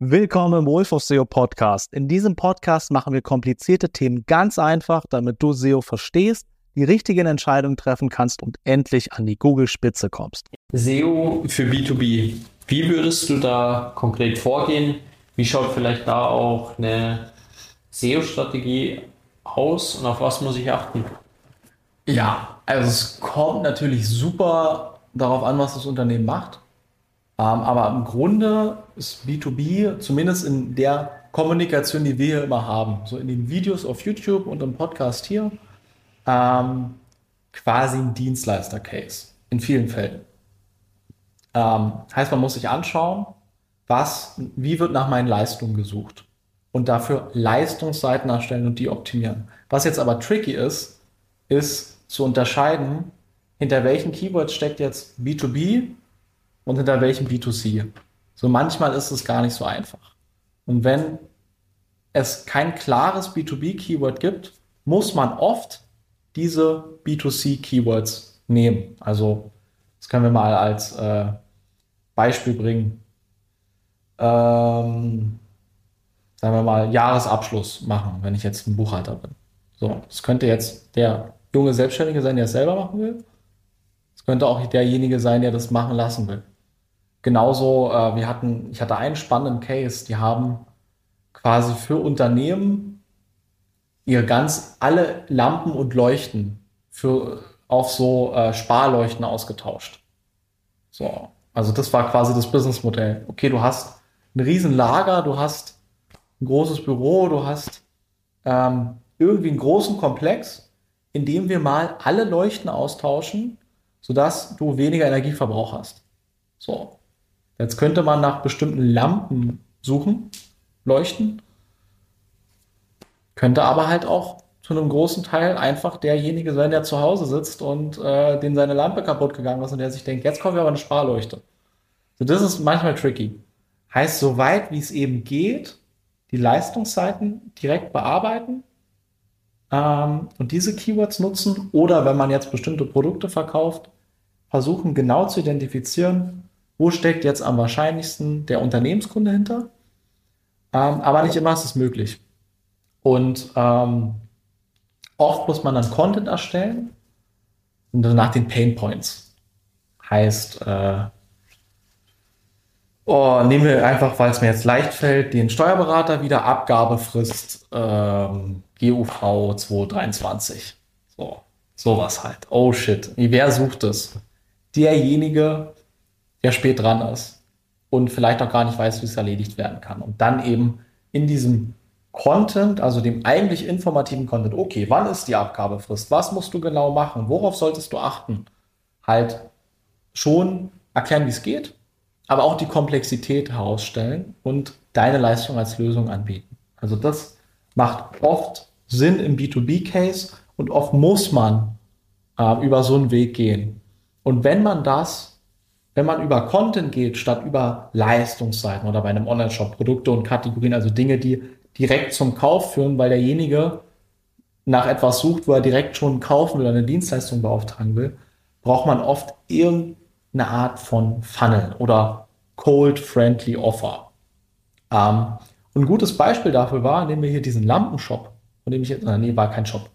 Willkommen im Wolf of SEO Podcast. In diesem Podcast machen wir komplizierte Themen ganz einfach, damit du SEO verstehst, die richtigen Entscheidungen treffen kannst und endlich an die Google-Spitze kommst. SEO für B2B. Wie würdest du da konkret vorgehen? Wie schaut vielleicht da auch eine SEO-Strategie aus und auf was muss ich achten? Ja, also es kommt natürlich super darauf an, was das Unternehmen macht. Ähm, aber im Grunde ist B2B, zumindest in der Kommunikation, die wir hier immer haben, so in den Videos auf YouTube und im Podcast hier, ähm, quasi ein Dienstleister-Case in vielen Fällen. Ähm, heißt, man muss sich anschauen, was, wie wird nach meinen Leistungen gesucht und dafür Leistungsseiten erstellen und die optimieren. Was jetzt aber tricky ist, ist zu unterscheiden, hinter welchen Keywords steckt jetzt B2B und hinter welchem B2C. So manchmal ist es gar nicht so einfach. Und wenn es kein klares B2B-Keyword gibt, muss man oft diese B2C-Keywords nehmen. Also das können wir mal als äh, Beispiel bringen. Ähm, sagen wir mal Jahresabschluss machen, wenn ich jetzt ein Buchhalter bin. So, das könnte jetzt der junge Selbstständige sein, der es selber machen will. Es könnte auch derjenige sein, der das machen lassen will. Genauso, äh, wir hatten, ich hatte einen spannenden Case, die haben quasi für Unternehmen ihre ganz alle Lampen und Leuchten für auf so äh, Sparleuchten ausgetauscht. So, also das war quasi das Businessmodell. Okay, du hast ein Riesenlager, du hast ein großes Büro, du hast ähm, irgendwie einen großen Komplex, in dem wir mal alle Leuchten austauschen, sodass du weniger Energieverbrauch hast. So, Jetzt könnte man nach bestimmten Lampen suchen, leuchten. Könnte aber halt auch zu einem großen Teil einfach derjenige sein, der zu Hause sitzt und äh, dem seine Lampe kaputt gegangen ist und der sich denkt, jetzt kommt ja aber eine Sparleuchte. So, das ist manchmal tricky. Heißt, so weit wie es eben geht, die Leistungsseiten direkt bearbeiten ähm, und diese Keywords nutzen oder wenn man jetzt bestimmte Produkte verkauft, versuchen genau zu identifizieren, wo steckt jetzt am wahrscheinlichsten der Unternehmenskunde hinter. Ähm, aber nicht immer ist es möglich. Und ähm, oft muss man dann Content erstellen nach den Pain Points. Heißt, äh, oh, nehmen wir einfach, weil es mir jetzt leicht fällt, den Steuerberater wieder Abgabefrist ähm, GUV 223. So, sowas halt. Oh shit. Wer sucht es? Derjenige, der spät dran ist und vielleicht auch gar nicht weiß, wie es erledigt werden kann. Und dann eben in diesem Content, also dem eigentlich informativen Content, okay, wann ist die Abgabefrist? Was musst du genau machen? Worauf solltest du achten? Halt schon erklären, wie es geht, aber auch die Komplexität herausstellen und deine Leistung als Lösung anbieten. Also das macht oft Sinn im B2B-Case und oft muss man äh, über so einen Weg gehen. Und wenn man das wenn man über Content geht, statt über Leistungsseiten oder bei einem Online-Shop Produkte und Kategorien, also Dinge, die direkt zum Kauf führen, weil derjenige nach etwas sucht, wo er direkt schon kaufen will oder eine Dienstleistung beauftragen will, braucht man oft irgendeine Art von Funnel oder Cold-Friendly Offer. Ähm, ein gutes Beispiel dafür war, nehmen wir hier diesen Lampenshop, von dem ich jetzt, nee, war kein Shop,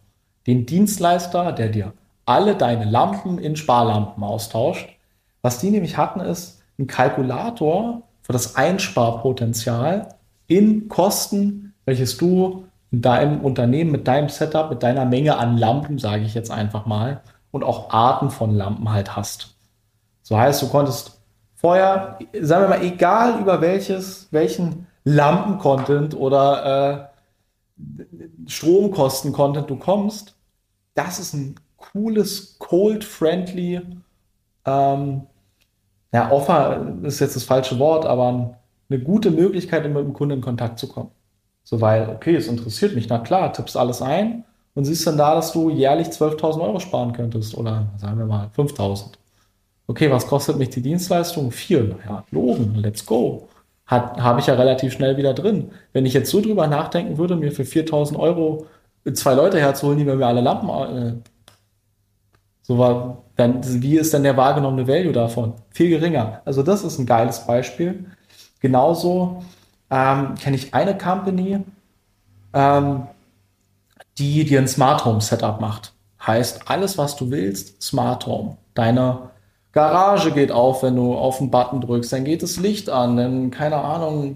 den Dienstleister, der dir alle deine Lampen in Sparlampen austauscht was die nämlich hatten, ist ein Kalkulator für das Einsparpotenzial in Kosten, welches du in deinem Unternehmen mit deinem Setup, mit deiner Menge an Lampen, sage ich jetzt einfach mal, und auch Arten von Lampen halt hast. So heißt, du konntest vorher, sagen wir mal, egal über welches, welchen Lampen-Content oder äh, Stromkosten-Content du kommst, das ist ein cooles, cold-friendly ähm, ja, Offer ist jetzt das falsche Wort, aber eine gute Möglichkeit, mit dem Kunden in Kontakt zu kommen. So, weil, okay, es interessiert mich, na klar, tippst alles ein und siehst dann da, dass du jährlich 12.000 Euro sparen könntest oder sagen wir mal 5.000. Okay, was kostet mich die Dienstleistung? Vier. Ja, logen, let's go. Habe ich ja relativ schnell wieder drin. Wenn ich jetzt so drüber nachdenken würde, mir für 4.000 Euro zwei Leute herzuholen, die mir alle Lampen äh, so war, dann, wie ist denn der wahrgenommene Value davon? Viel geringer. Also das ist ein geiles Beispiel. Genauso ähm, kenne ich eine Company, ähm, die dir ein Smart Home Setup macht. Heißt, alles, was du willst, Smart Home. Deine Garage geht auf, wenn du auf den Button drückst, dann geht das Licht an, dann, keine Ahnung,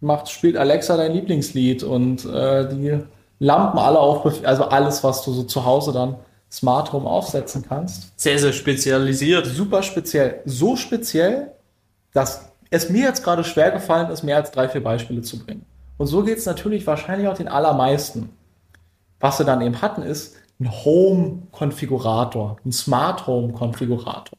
macht, spielt Alexa dein Lieblingslied und äh, die Lampen alle auf, also alles, was du so zu Hause dann Smart Home aufsetzen kannst. Sehr, sehr spezialisiert. Super speziell. So speziell, dass es mir jetzt gerade schwer gefallen ist, mehr als drei, vier Beispiele zu bringen. Und so geht es natürlich wahrscheinlich auch den allermeisten. Was wir dann eben hatten, ist ein Home-Konfigurator, ein Smart Home-Konfigurator.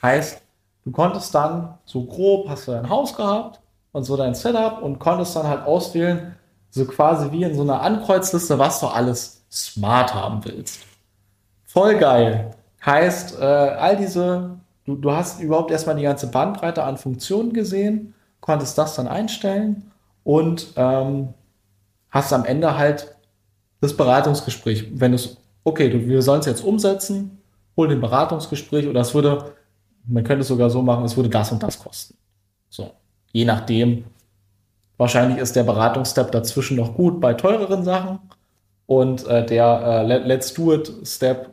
Heißt, du konntest dann so grob, hast du dein Haus gehabt und so dein Setup und konntest dann halt auswählen, so quasi wie in so einer Ankreuzliste, was du alles smart haben willst. Voll geil. Heißt, äh, all diese, du, du hast überhaupt erstmal die ganze Bandbreite an Funktionen gesehen, konntest das dann einstellen und ähm, hast am Ende halt das Beratungsgespräch. Wenn es, okay, du, wir sollen es jetzt umsetzen, hol den Beratungsgespräch oder es würde, man könnte es sogar so machen, es würde das und das kosten. So, je nachdem. Wahrscheinlich ist der Beratungsstep dazwischen noch gut bei teureren Sachen und äh, der äh, Let's Do It Step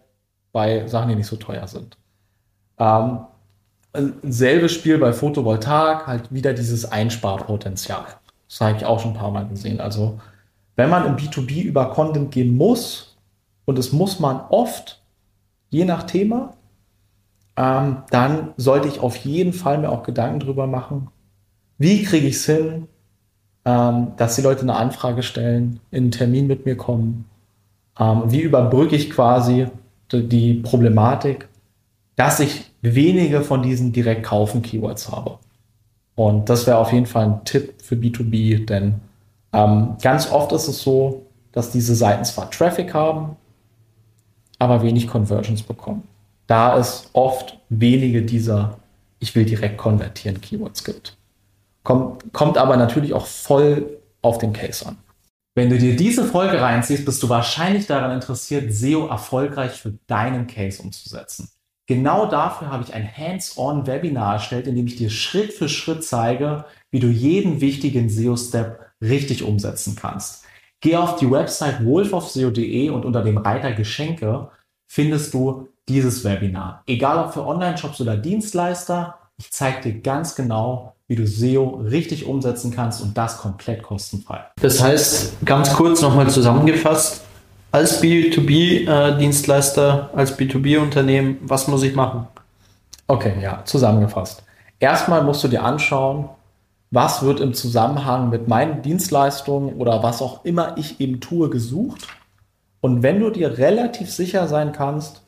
bei Sachen, die nicht so teuer sind. Ähm, selbes Spiel bei Photovoltaik, halt wieder dieses Einsparpotenzial. Das habe ich auch schon ein paar Mal gesehen. Also, wenn man im B2B über Content gehen muss, und das muss man oft, je nach Thema, ähm, dann sollte ich auf jeden Fall mir auch Gedanken drüber machen, wie kriege ich es hin, ähm, dass die Leute eine Anfrage stellen, in einen Termin mit mir kommen, ähm, wie überbrücke ich quasi die Problematik, dass ich wenige von diesen direkt kaufen Keywords habe. Und das wäre auf jeden Fall ein Tipp für B2B, denn ähm, ganz oft ist es so, dass diese Seiten zwar Traffic haben, aber wenig Conversions bekommen. Da es oft wenige dieser Ich will direkt konvertieren Keywords gibt. Kommt, kommt aber natürlich auch voll auf den Case an. Wenn du dir diese Folge reinziehst, bist du wahrscheinlich daran interessiert, SEO erfolgreich für deinen Case umzusetzen. Genau dafür habe ich ein Hands-on-Webinar erstellt, in dem ich dir Schritt für Schritt zeige, wie du jeden wichtigen SEO-Step richtig umsetzen kannst. Geh auf die Website wolfofseo.de und unter dem Reiter Geschenke findest du dieses Webinar. Egal ob für Online-Shops oder Dienstleister, ich zeige dir ganz genau, wie du SEO richtig umsetzen kannst und das komplett kostenfrei. Das heißt, ganz kurz nochmal zusammengefasst, als B2B-Dienstleister, als B2B-Unternehmen, was muss ich machen? Okay, ja, zusammengefasst. Erstmal musst du dir anschauen, was wird im Zusammenhang mit meinen Dienstleistungen oder was auch immer ich eben tue gesucht. Und wenn du dir relativ sicher sein kannst,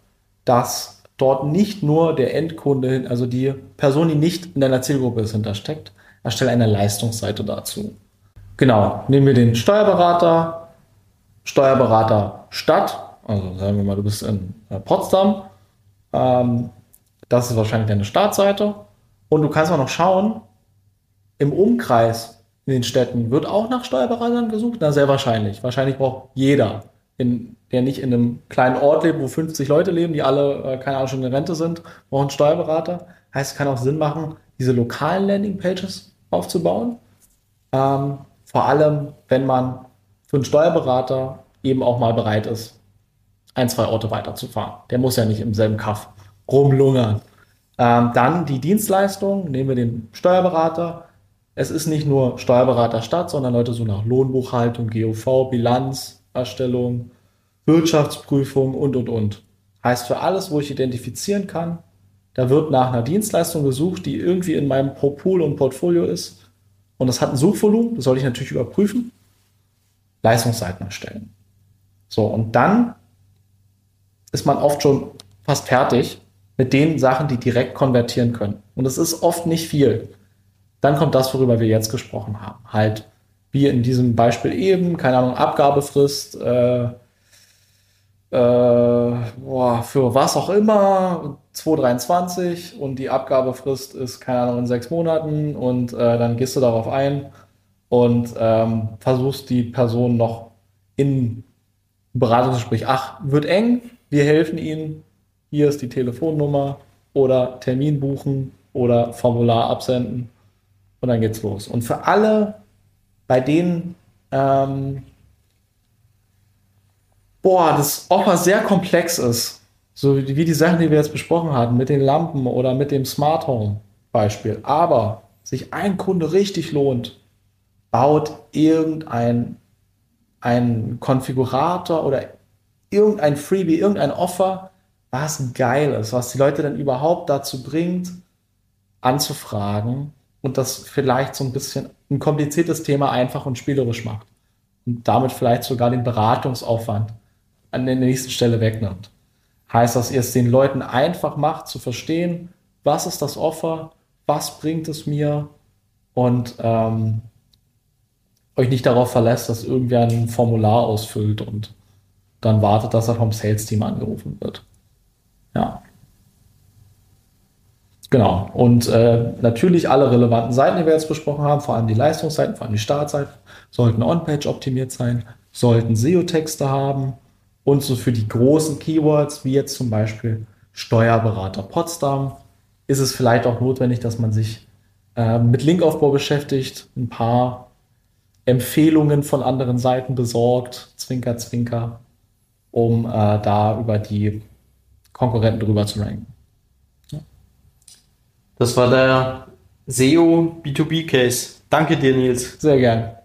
dass dort nicht nur der Endkunde, also die Person, die nicht in deiner Zielgruppe ist, hintersteckt. Erstelle eine Leistungsseite dazu. Genau, nehmen wir den Steuerberater, Steuerberater Stadt, also sagen wir mal, du bist in äh, Potsdam. Ähm, das ist wahrscheinlich deine Startseite. Und du kannst auch noch schauen, im Umkreis in den Städten wird auch nach Steuerberatern gesucht? Na, sehr wahrscheinlich. Wahrscheinlich braucht jeder in, der nicht in einem kleinen Ort lebt, wo 50 Leute leben, die alle, äh, keine Ahnung, schon in Rente sind, brauchen einen Steuerberater. Heißt, es kann auch Sinn machen, diese lokalen Landingpages aufzubauen. Ähm, vor allem, wenn man für einen Steuerberater eben auch mal bereit ist, ein, zwei Orte weiterzufahren. Der muss ja nicht im selben Kaff rumlungern. Ähm, dann die Dienstleistung, nehmen wir den Steuerberater. Es ist nicht nur Steuerberater Stadt, sondern Leute so nach Lohnbuchhaltung, GOV, Bilanz, Erstellung, Wirtschaftsprüfung und, und, und. Heißt für alles, wo ich identifizieren kann, da wird nach einer Dienstleistung gesucht, die irgendwie in meinem Pool und Portfolio ist. Und das hat ein Suchvolumen, das soll ich natürlich überprüfen. Leistungsseiten erstellen. So, und dann ist man oft schon fast fertig mit den Sachen, die direkt konvertieren können. Und es ist oft nicht viel. Dann kommt das, worüber wir jetzt gesprochen haben. Halt wie in diesem Beispiel eben, keine Ahnung, Abgabefrist, äh, äh, boah, für was auch immer, 2023 und die Abgabefrist ist, keine Ahnung, in sechs Monaten und äh, dann gehst du darauf ein und ähm, versuchst die Person noch in Beratungsgespräch, ach, wird eng, wir helfen Ihnen, hier ist die Telefonnummer oder Termin buchen oder Formular absenden und dann geht's los. Und für alle bei denen ähm, boah, das Offer sehr komplex ist. So wie die Sachen, die wir jetzt besprochen hatten, mit den Lampen oder mit dem Smart Home Beispiel. Aber sich ein Kunde richtig lohnt, baut irgendein ein Konfigurator oder irgendein Freebie, irgendein Offer, was geil ist, was die Leute dann überhaupt dazu bringt, anzufragen und das vielleicht so ein bisschen ein kompliziertes Thema einfach und spielerisch macht. Und damit vielleicht sogar den Beratungsaufwand an der nächsten Stelle wegnimmt. Heißt, dass ihr es den Leuten einfach macht zu verstehen, was ist das Offer, was bringt es mir und ähm, euch nicht darauf verlässt, dass irgendwer ein Formular ausfüllt und dann wartet, dass er vom Sales-Team angerufen wird. Ja. Genau. Und äh, natürlich alle relevanten Seiten, die wir jetzt besprochen haben, vor allem die Leistungsseiten, vor allem die Startseiten, sollten On-Page optimiert sein, sollten SEO-Texte haben und so für die großen Keywords, wie jetzt zum Beispiel Steuerberater Potsdam, ist es vielleicht auch notwendig, dass man sich äh, mit Linkaufbau beschäftigt, ein paar Empfehlungen von anderen Seiten besorgt, Zwinker, Zwinker, um äh, da über die Konkurrenten drüber zu ranken. Das war der SEO B2B Case. Danke dir, Nils. Sehr gern.